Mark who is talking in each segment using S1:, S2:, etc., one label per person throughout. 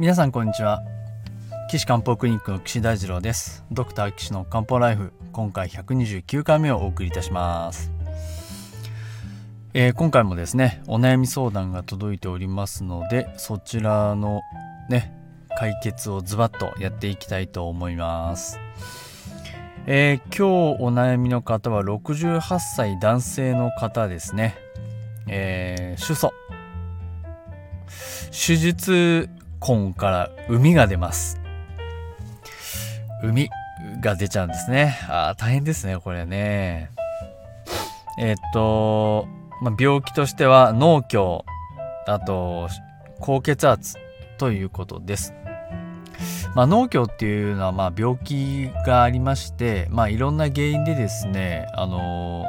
S1: 皆さんこんにちは。岸漢方クリニックの岸大二郎です。ドクター岸の漢方ライフ今回129回目をお送りいたします。えー、今回もですねお悩み相談が届いておりますのでそちらのね解決をズバッとやっていきたいと思います。えー、今日お悩みの方は68歳男性の方ですね。えー、主訴手術根から海が出ます。海が出ちゃうんですね。あ大変ですねこれね。えー、っとまあ、病気としては脳虚あと高血圧ということです。まあ、脳虚っていうのはまあ病気がありまして、まあ、いろんな原因でですね、あの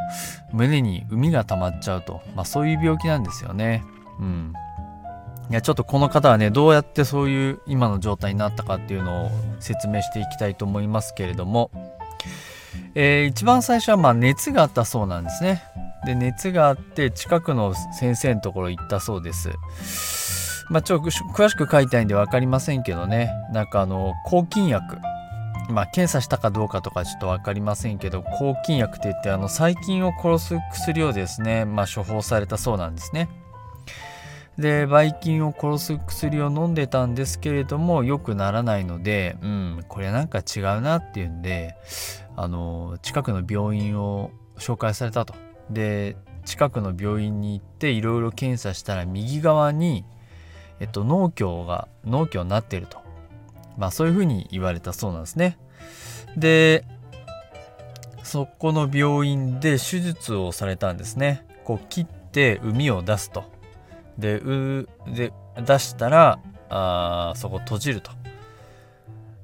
S1: ー、胸に膿が溜まっちゃうと、まあ、そういう病気なんですよね。うん、いやちょっとこの方はねどうやってそういう今の状態になったかっていうのを説明していきたいと思いますけれども、えー、一番最初はま熱があったそうなんですね。で熱があって近くの先生のところ行ったそうです。まあ、ちょっと詳しく書いてないんで分かりませんけどねなんかあの抗菌薬まあ検査したかどうかとかちょっと分かりませんけど抗菌薬って言ってあの細菌を殺す薬をですね、まあ、処方されたそうなんですね。でばい菌を殺す薬を飲んでたんですけれども良くならないのでうんこれなんか違うなっていうんであの近くの病院を紹介されたとで近くの病院に行っていろいろ検査したら右側に、えっと、脳虚が脳虚になっていると、まあ、そういうふうに言われたそうなんですね。でそこの病院で手術をされたんですね。こう切って膿を出すと。でうで出したらあそこ閉じると、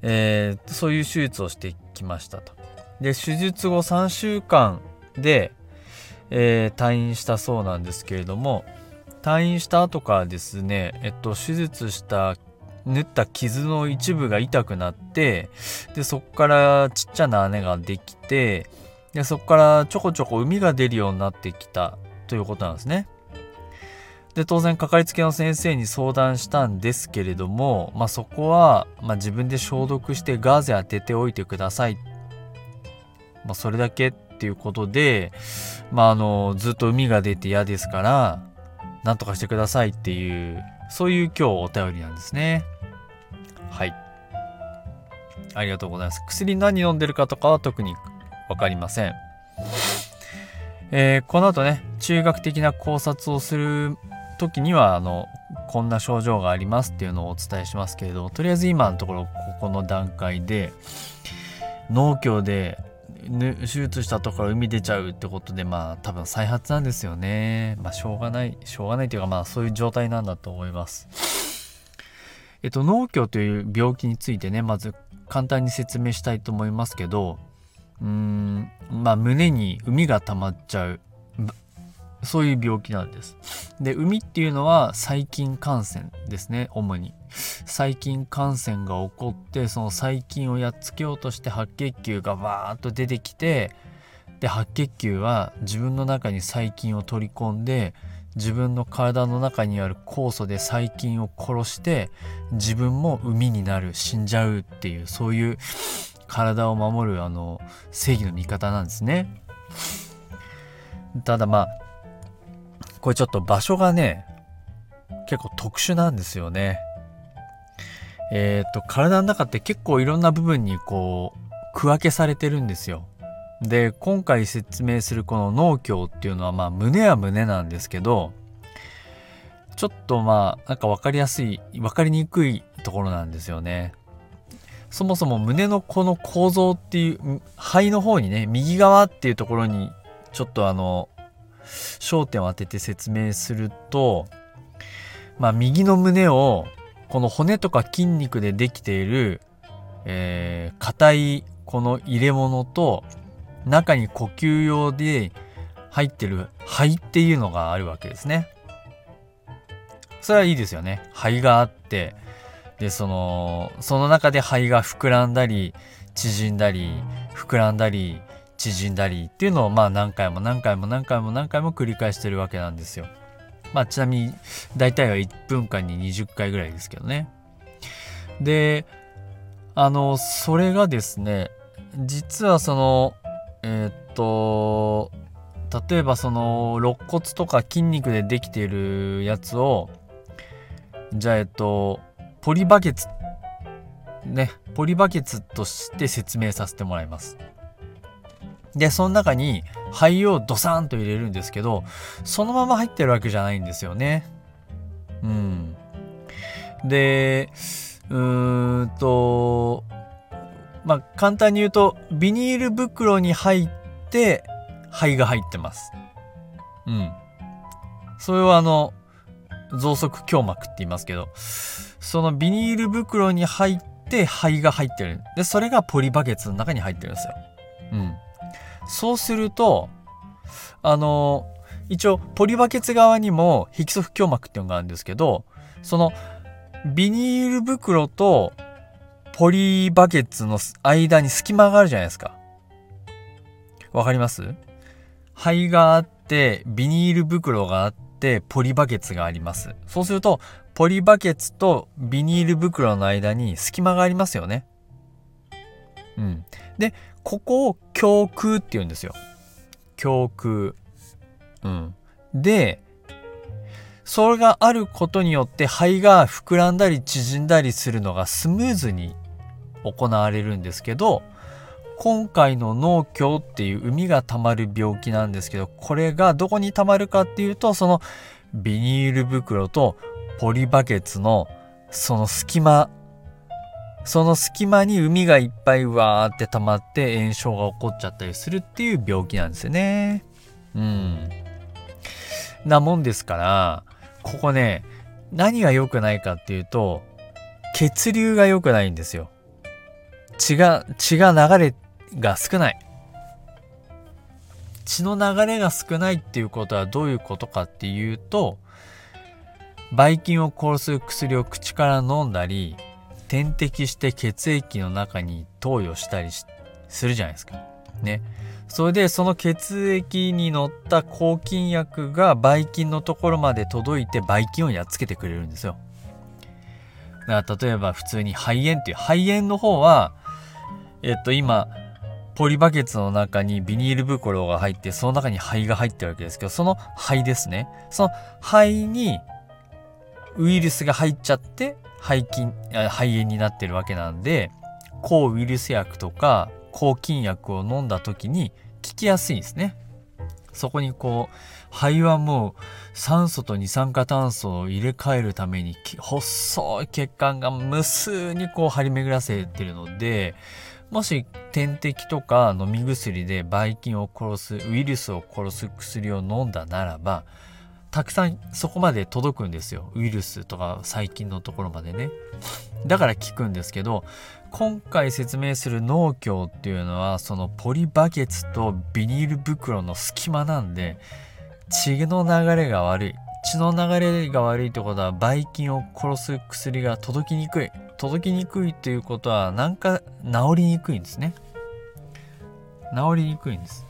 S1: えー、そういう手術をしてきましたと。で手術後3週間でえー、退院したそうなんですけれども退院した後からですね、えっと、手術した縫った傷の一部が痛くなってでそこからちっちゃな穴ができてでそこからちょこちょこ海が出るようになってきたということなんですね。で当然かかりつけの先生に相談したんですけれども、まあ、そこは、まあ、自分で消毒してガーゼ当てておいてください、まあ、それだけっていうことで、まあ、あのずっと海が出て嫌ですからなんとかしてくださいっていうそういう今日お便りなんですね。はい。ありがとうございます。薬何飲んでるかとかは特に分かりません。えー、この後ね中学的な考察をする時にはあのこんな症状がありますっていうのをお伝えしますけれどとりあえず今のところここの段階で農協で手術したところ海出ちゃうってことでまあ多分再発なんですよね。まあしょうがないしょうがないというかまあそういう状態なんだと思います。えっと脳虚という病気についてねまず簡単に説明したいと思いますけどうーんまあ胸に海が溜まっちゃう。そういう病気なんです。で、海っていうのは細菌感染ですね、主に。細菌感染が起こって、その細菌をやっつけようとして白血球がバーッと出てきて、で、白血球は自分の中に細菌を取り込んで、自分の体の中にある酵素で細菌を殺して自分も海になる死んじゃうっていうそういう体を守るあの正義の味方なんですね。ただまあこれちょっと場所がね、結構特殊なんですよね。えっ、と、体の中って結構いろんな部分にこう、区分けされてるんですよ。で、今回説明するこの脳胸っていうのは、まあ、胸は胸なんですけど、ちょっとまあ、なんか分かりやすい、分かりにくいところなんですよね。そもそも胸のこの構造っていう、肺の方にね、右側っていうところに、ちょっとあの、焦点を当てて説明すると、まあ、右の胸をこの骨とか筋肉でできているえー、硬いこの入れ物と中に呼吸用で入ってる肺っていうのがあるわけですね。それはいいですよね。肺があってでそのその中で肺が膨らんだり縮んだり膨らんだり縮んだりっていうのをまあ何回も何回も何回も何回も繰り返してるわけなんですよ。まあちなみに大体は1分間に20回ぐらいですけどね。であのそれがですね実はそのえー、っと例えばその肋骨とか筋肉でできているやつをじゃあえっとポリバケツねポリバケツとして説明させてもらいますでその中に灰をドサンと入れるんですけどそのまま入ってるわけじゃないんですよねうんでうーんとまあ簡単に言うとビニール袋に入って肺が入ってます。うん。それはあの、増殖胸膜って言いますけど、そのビニール袋に入って肺が入ってる。で、それがポリバケツの中に入ってるんですよ。うん。そうすると、あの、一応、ポリバケツ側にも、ヒキソフ胸膜っていうのがあるんですけど、その、ビニール袋とポリバケツの間に隙間があるじゃないですか。わかります？肺があって、ビニール袋があって、ポリバケツがあります。そうすると、ポリバケツとビニール袋の間に隙間がありますよね。うん。で、ここを胸腔って言うんですよ。胸腔。うん。で、それがあることによって肺が膨らんだり縮んだりするのがスムーズに行われるんですけど、今回の脳胸っていう海が溜まる病気なんですけど、これがどこに溜まるかっていうと、そのビニール袋とポリバケツのその隙間、その隙間に海がいっぱいわーって溜まって炎症が起こっちゃったりするっていう病気なんですよね。うん。なもんですから、ここね、何が良くないかっていうと、血流が良くないんですよ。血が、血が流れが少ない。血の流れが少ないっていうことはどういうことかっていうと、ばい菌を殺す薬を口から飲んだり、点滴して血液の中に投与したりするじゃないですか。ね。それでその血液に乗った抗菌薬がばい菌のところまで届いてばい菌をやっつけてくれるんですよ。だから例えば普通に肺炎っていう肺炎の方は、えっと今、ポリバケツの中にビニール袋が入って、その中に肺が入ってるわけですけど、その肺ですね。その肺にウイルスが入っちゃって、肺菌、肺炎になってるわけなんで、抗ウイルス薬とか抗菌薬を飲んだ時に効きやすいんですね。そこにこう、肺はもう酸素と二酸化炭素を入れ替えるために細い血管が無数にこう張り巡らせてるので、もし点滴とか飲み薬でばい菌を殺すウイルスを殺す薬を飲んだならばたくさんそこまで届くんですよ。ウイルスとか細菌のところまでね。だから効くんですけど今回説明する農協っていうのはそのポリバケツとビニール袋の隙間なんで血の流れが悪い。血の流れが悪いってことはばい菌を殺す薬が届きにくい。届きにくいということはなんか治りにくいんですね。治りにくいんです。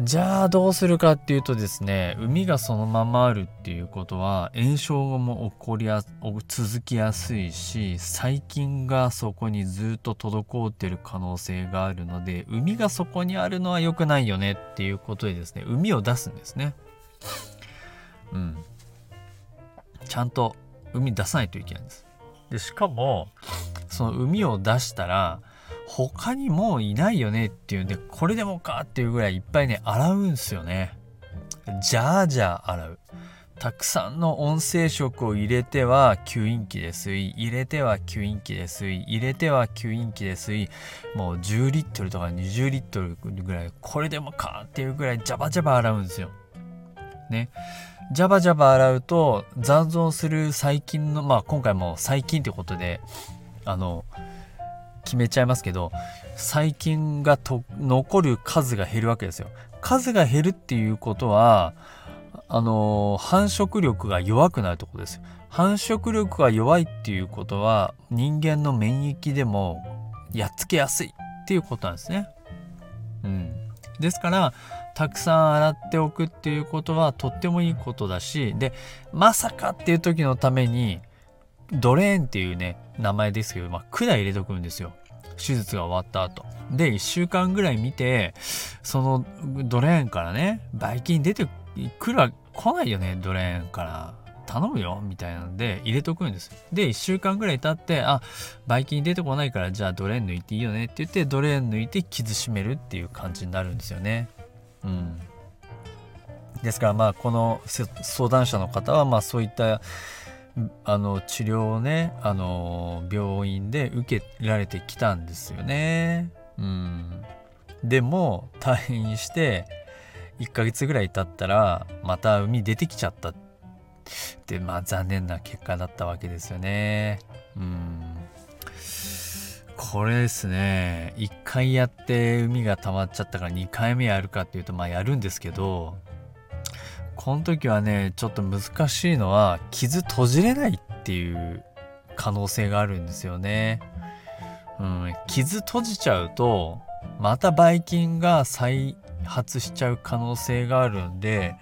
S1: じゃあどうするかっていうとですね海がそのままあるっていうことは炎症も起こりや続きやすいし細菌がそこにずっと滞ってる可能性があるので海がそこにあるのは良くないよねっていうことでですね海を出すんですね。うん。ちゃんと海出さないといけないんです。でしかもその海を出したら他にもういないよねっていうんでこれでもかっていうぐらいいっぱいね洗うんすよね。じゃあじゃあ洗う。たくさんの温生食を入れては吸引器で吸い。入れては吸引器で吸い。入れては吸引器で吸い。もう10リットルとか20リットルぐらい。これでもかっていうぐらいジャバジャバ洗うんですよ。ね。ジャバジャバ洗うと残存する細菌のまあ今回も細菌ってことであの決めちゃいますけど細菌がと残る数が減るわけですよ。数が減るっていうことはあの繁殖力が弱くなるってこです繁殖力が弱いっていうことは人間の免疫でもやっつけやすいっていうことなんですね。うん。ですからたくさん洗っておくっていうことはとってもいいことだしでまさかっていう時のためにドレーンっていうね名前ですけど、まあ、管入れとくんですよ。手術が終わった後。で1週間ぐらい見てそのドレーンからねばい菌出てくる来ないよねドレーンから。頼むよみたいなんで入れとくんです。で1週間ぐらい経ってあばい菌出てこないからじゃあドレーン抜いていいよねって言ってドレーン抜いて傷締めるっていう感じになるんですよね。うん。ですからまあこの相談者の方はまあそういったあの治療をねあの病院で受けられてきたんですよね。うん、でも退院して1ヶ月ぐらい経ったらまた海出てきちゃったってまあ残念な結果だったわけですよね。うんこれですね1回やって海が溜まっちゃったから2回目やるかっていうとまあやるんですけどこの時はねちょっと難しいのは傷閉じれないっていう可能性があるんですよね。うん、傷閉じちゃうとまたばい菌が再発しちゃう可能性があるんで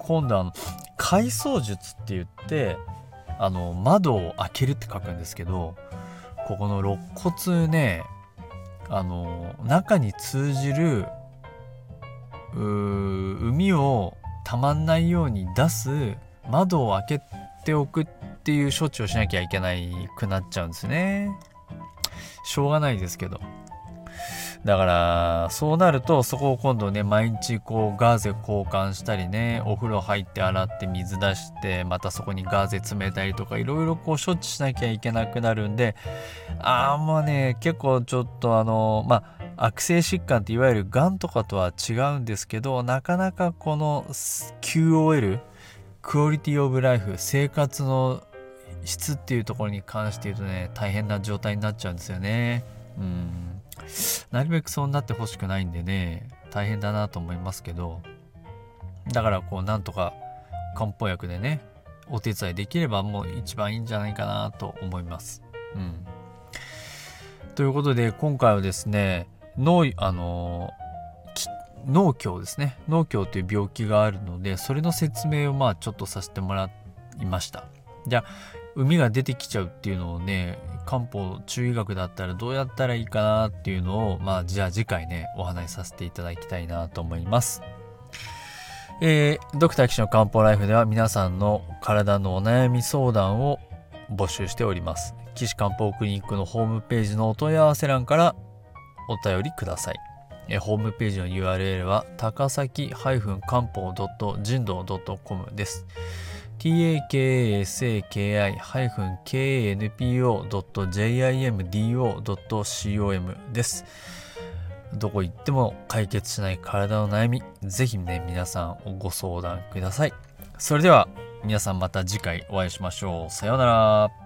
S1: 今度あの回想術って言ってあの窓を開けるって書くんですけどここの肋骨ねあの中に通じるう海をたまんないように出す窓を開けておくっていう処置をしなきゃいけないくなっちゃうんですね。しょうがないですけど。だから、そうなると、そこを今度ね、毎日こう、ガーゼ交換したりね、お風呂入って洗って水出して、またそこにガーゼ詰めたりとか、いろいろこう、処置しなきゃいけなくなるんで、ああ、もうね、結構ちょっとあの、まあ、悪性疾患っていわゆるがんとかとは違うんですけど、なかなかこの QOL、クオリティオブライフ、生活の質っていうところに関して言うとね、大変な状態になっちゃうんですよね。うん。なるべくそうなってほしくないんでね大変だなと思いますけどだからこうなんとか漢方薬でねお手伝いできればもう一番いいんじゃないかなと思います。うん、ということで今回はですね脳あの脳胸ですね脳胸という病気があるのでそれの説明をまあちょっとさせてもらいました。じゃあ海が出てきちゃうっていうのをね漢方中医学だったらどうやったらいいかなっていうのをまあじゃあ次回ねお話しさせていただきたいなと思います。えー、ドクター騎士の漢方ライフでは皆さんの体のお悩み相談を募集しております。岸漢方クリニックのホームページのお問い合わせ欄からお便りください。えホームページの URL は高崎漢方人道 .com です。takasaki-knpo.jimdo.com です。どこ行っても解決しない体の悩み、ぜひね、皆さんご相談ください。それでは皆さんまた次回お会いしましょう。さようなら。